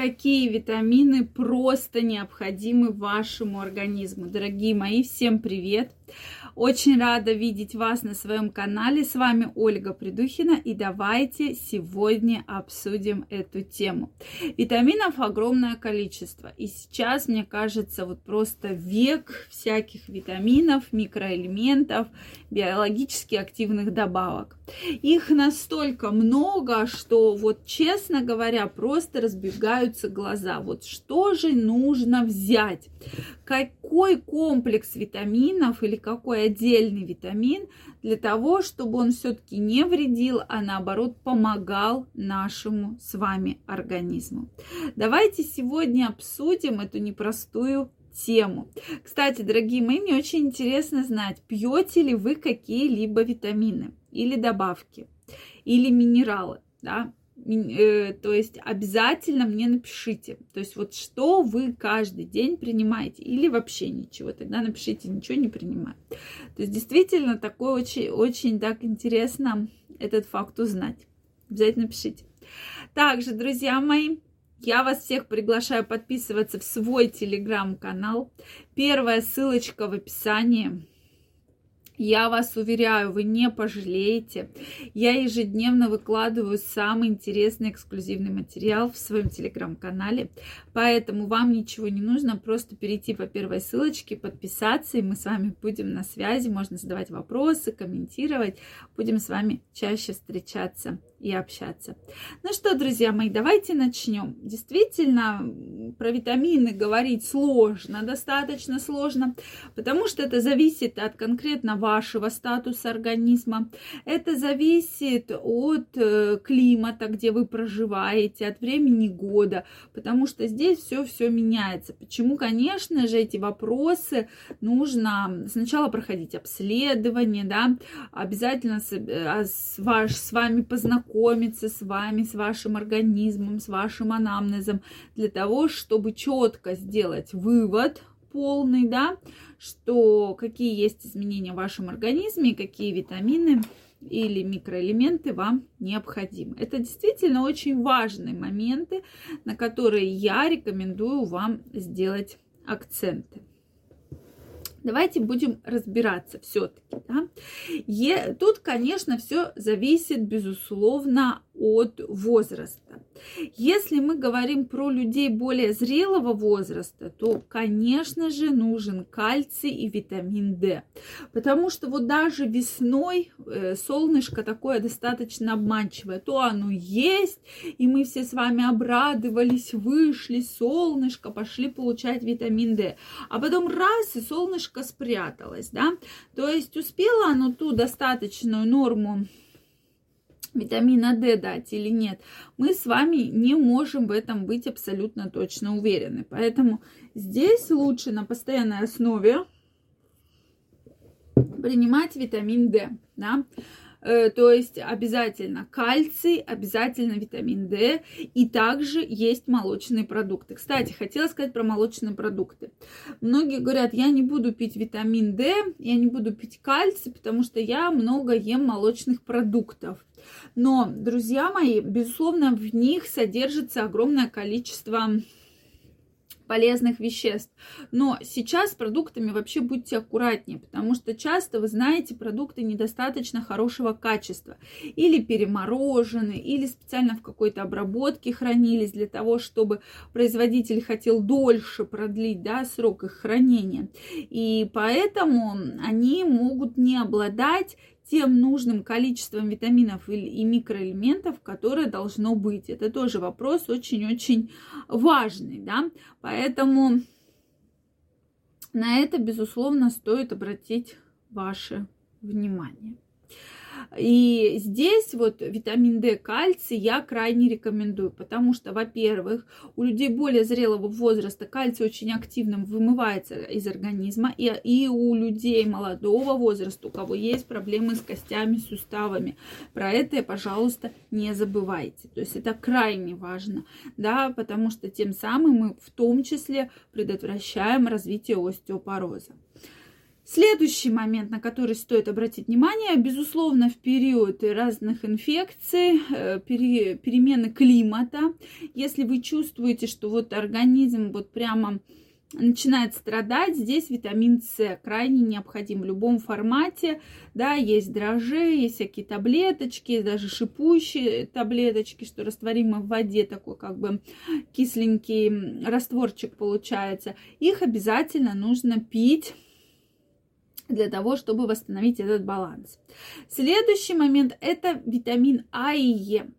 какие витамины просто необходимы вашему организму. Дорогие мои, всем привет! Очень рада видеть вас на своем канале. С вами Ольга Придухина и давайте сегодня обсудим эту тему. Витаминов огромное количество. И сейчас, мне кажется, вот просто век всяких витаминов, микроэлементов, биологически активных добавок. Их настолько много, что вот, честно говоря, просто разбегаются глаза. Вот что же нужно взять? Какой комплекс витаминов или какой отдельный витамин для того, чтобы он все-таки не вредил, а наоборот помогал нашему с вами организму. Давайте сегодня обсудим эту непростую тему. Кстати, дорогие мои, мне очень интересно знать, пьете ли вы какие-либо витамины или добавки, или минералы, да, то есть обязательно мне напишите, то есть вот что вы каждый день принимаете или вообще ничего, тогда напишите ничего не принимаю. То есть действительно такое очень, очень так интересно этот факт узнать. Обязательно пишите. Также, друзья мои, я вас всех приглашаю подписываться в свой телеграм-канал. Первая ссылочка в описании. Я вас уверяю, вы не пожалеете. Я ежедневно выкладываю самый интересный эксклюзивный материал в своем телеграм-канале. Поэтому вам ничего не нужно, просто перейти по первой ссылочке, подписаться, и мы с вами будем на связи. Можно задавать вопросы, комментировать. Будем с вами чаще встречаться и общаться. Ну что, друзья мои, давайте начнем. Действительно, про витамины говорить сложно, достаточно сложно, потому что это зависит от конкретно вашего статуса организма. Это зависит от э, климата, где вы проживаете, от времени года, потому что здесь все-все меняется. Почему, конечно же, эти вопросы нужно сначала проходить обследование, да, обязательно с, э, с, ваш, с вами познакомиться, познакомиться с вами, с вашим организмом, с вашим анамнезом, для того, чтобы четко сделать вывод полный, да, что какие есть изменения в вашем организме, какие витамины или микроэлементы вам необходимы. Это действительно очень важные моменты, на которые я рекомендую вам сделать акценты. Давайте будем разбираться все-таки. Да? Тут, конечно, все зависит, безусловно, от возраста. Если мы говорим про людей более зрелого возраста, то, конечно же, нужен кальций и витамин D. Потому что вот даже весной э, солнышко такое достаточно обманчивое. То оно есть, и мы все с вами обрадовались, вышли, солнышко, пошли получать витамин D. А потом раз, и солнышко спряталось, да. То есть успело оно ту достаточную норму витамина D дать или нет, мы с вами не можем в этом быть абсолютно точно уверены. Поэтому здесь лучше на постоянной основе принимать витамин D. Да? Э, то есть обязательно кальций, обязательно витамин D и также есть молочные продукты. Кстати, хотела сказать про молочные продукты. Многие говорят, я не буду пить витамин D, я не буду пить кальций, потому что я много ем молочных продуктов. Но, друзья мои, безусловно, в них содержится огромное количество полезных веществ. Но сейчас с продуктами вообще будьте аккуратнее, потому что часто, вы знаете, продукты недостаточно хорошего качества. Или переморожены, или специально в какой-то обработке хранились для того, чтобы производитель хотел дольше продлить да, срок их хранения. И поэтому они могут не обладать тем нужным количеством витаминов и микроэлементов, которое должно быть. Это тоже вопрос очень-очень важный, да, поэтому на это, безусловно, стоит обратить ваше внимание. И здесь вот витамин D, кальций я крайне рекомендую, потому что, во-первых, у людей более зрелого возраста кальций очень активно вымывается из организма, и, и у людей молодого возраста, у кого есть проблемы с костями, суставами, про это, пожалуйста, не забывайте. То есть это крайне важно, да, потому что тем самым мы в том числе предотвращаем развитие остеопороза. Следующий момент, на который стоит обратить внимание, безусловно, в период разных инфекций, э, перемены климата, если вы чувствуете, что вот организм вот прямо начинает страдать, здесь витамин С крайне необходим в любом формате. Да, есть дрожжи, есть всякие таблеточки, даже шипующие таблеточки, что растворимы в воде, такой как бы кисленький растворчик получается. Их обязательно нужно пить для того, чтобы восстановить этот баланс. Следующий момент – это витамин А и Е.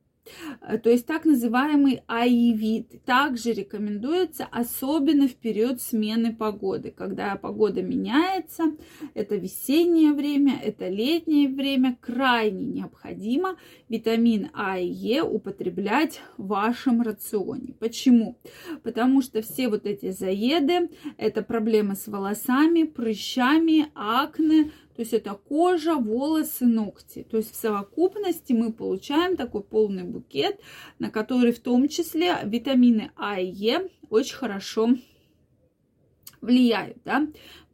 Э, то есть так называемый аивит также рекомендуется, особенно в период смены погоды, когда погода меняется, это весеннее время, это летнее время, крайне необходимо витамин А и Е употреблять в вашем рационе. Почему? Потому что все вот эти заеды, это проблемы с волосами, прыщами, акне, то есть это кожа, волосы, ногти. То есть в совокупности мы получаем такой полный букет, на который в том числе витамины А и Е очень хорошо влияют. Да?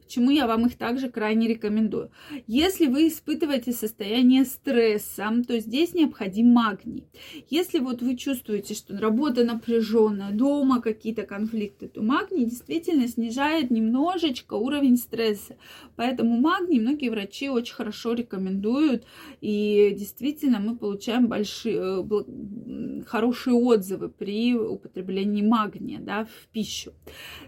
Почему я вам их также крайне рекомендую? Если вы испытываете состояние стресса, то здесь необходим магний. Если вот вы чувствуете, что работа напряженная, дома какие-то конфликты, то магний действительно снижает немножечко уровень стресса. Поэтому магний многие врачи очень хорошо рекомендуют. И действительно мы получаем большие, э, хорошие отзывы при употреблении магния да, в пищу.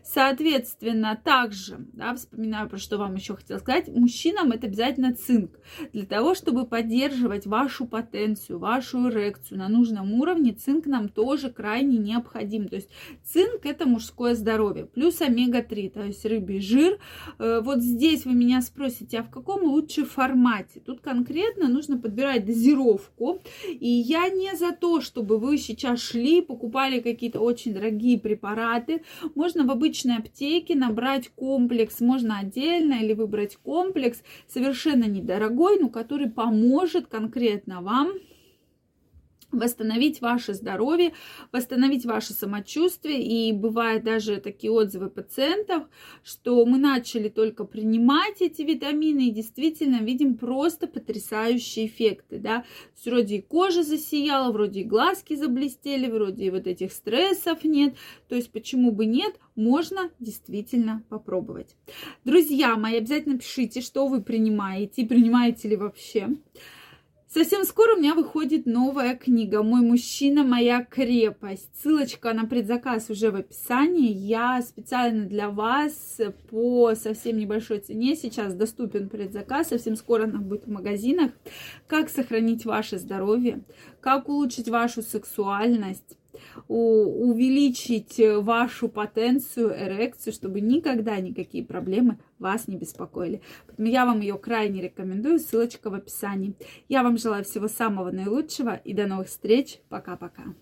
Соответственно, также да, вспоминаем напоминаю, про что вам еще хотела сказать. Мужчинам это обязательно цинк. Для того, чтобы поддерживать вашу потенцию, вашу эрекцию на нужном уровне, цинк нам тоже крайне необходим. То есть цинк это мужское здоровье. Плюс омега-3, то есть рыбий жир. Э, вот здесь вы меня спросите, а в каком лучше формате? Тут конкретно нужно подбирать дозировку. И я не за то, чтобы вы сейчас шли, покупали какие-то очень дорогие препараты. Можно в обычной аптеке набрать комплекс, можно отдельно или выбрать комплекс совершенно недорогой, но который поможет конкретно вам восстановить ваше здоровье, восстановить ваше самочувствие. И бывают даже такие отзывы пациентов, что мы начали только принимать эти витамины и действительно видим просто потрясающие эффекты. Да? вроде и кожа засияла, вроде и глазки заблестели, вроде и вот этих стрессов нет. То есть почему бы нет, можно действительно попробовать. Друзья мои, обязательно пишите, что вы принимаете, принимаете ли вообще. Совсем скоро у меня выходит новая книга «Мой мужчина, моя крепость». Ссылочка на предзаказ уже в описании. Я специально для вас по совсем небольшой цене сейчас доступен предзаказ. Совсем скоро она будет в магазинах. Как сохранить ваше здоровье, как улучшить вашу сексуальность, увеличить вашу потенцию, эрекцию, чтобы никогда никакие проблемы вас не беспокоили. Поэтому я вам ее крайне рекомендую, ссылочка в описании. Я вам желаю всего самого наилучшего и до новых встреч. Пока-пока.